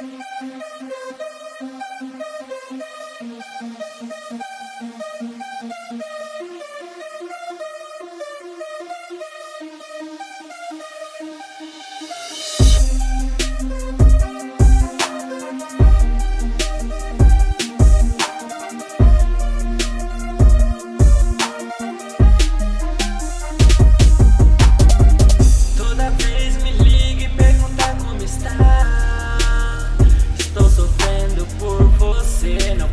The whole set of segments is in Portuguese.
Thank you. sin.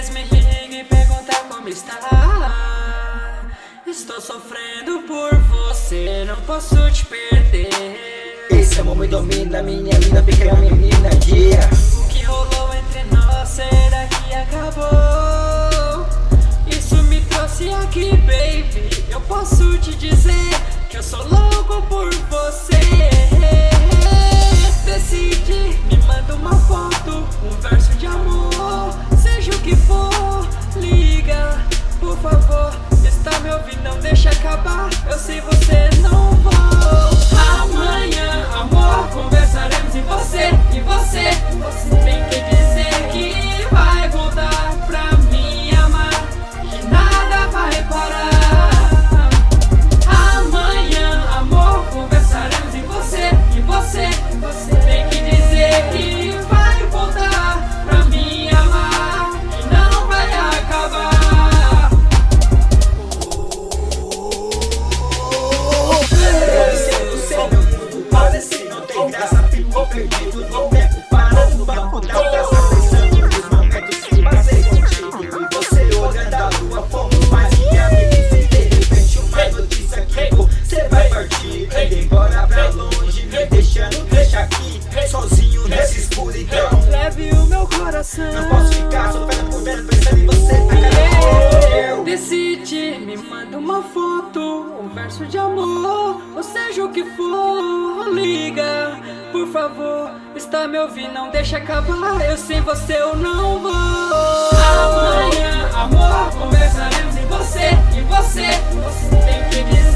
vez me liga e pergunta como está. Estou sofrendo por você, não posso te perder. Esse é amor me domina, minha vida pequena menina, guia. O que rolou entre nós, será que acabou? me ouvir, não deixa acabar. Eu sei você não vou. Amanhã, amor, conversa. coração. Não posso ficar só vendo conversa, pensando em você. Tá eu decide, me manda uma foto, um verso de amor, ou seja o que for. Liga, por favor, está me ouvindo, não deixa acabar. Eu sem você eu não vou. Amanhã, amor, conversaremos em você, e você, você tem que dizer.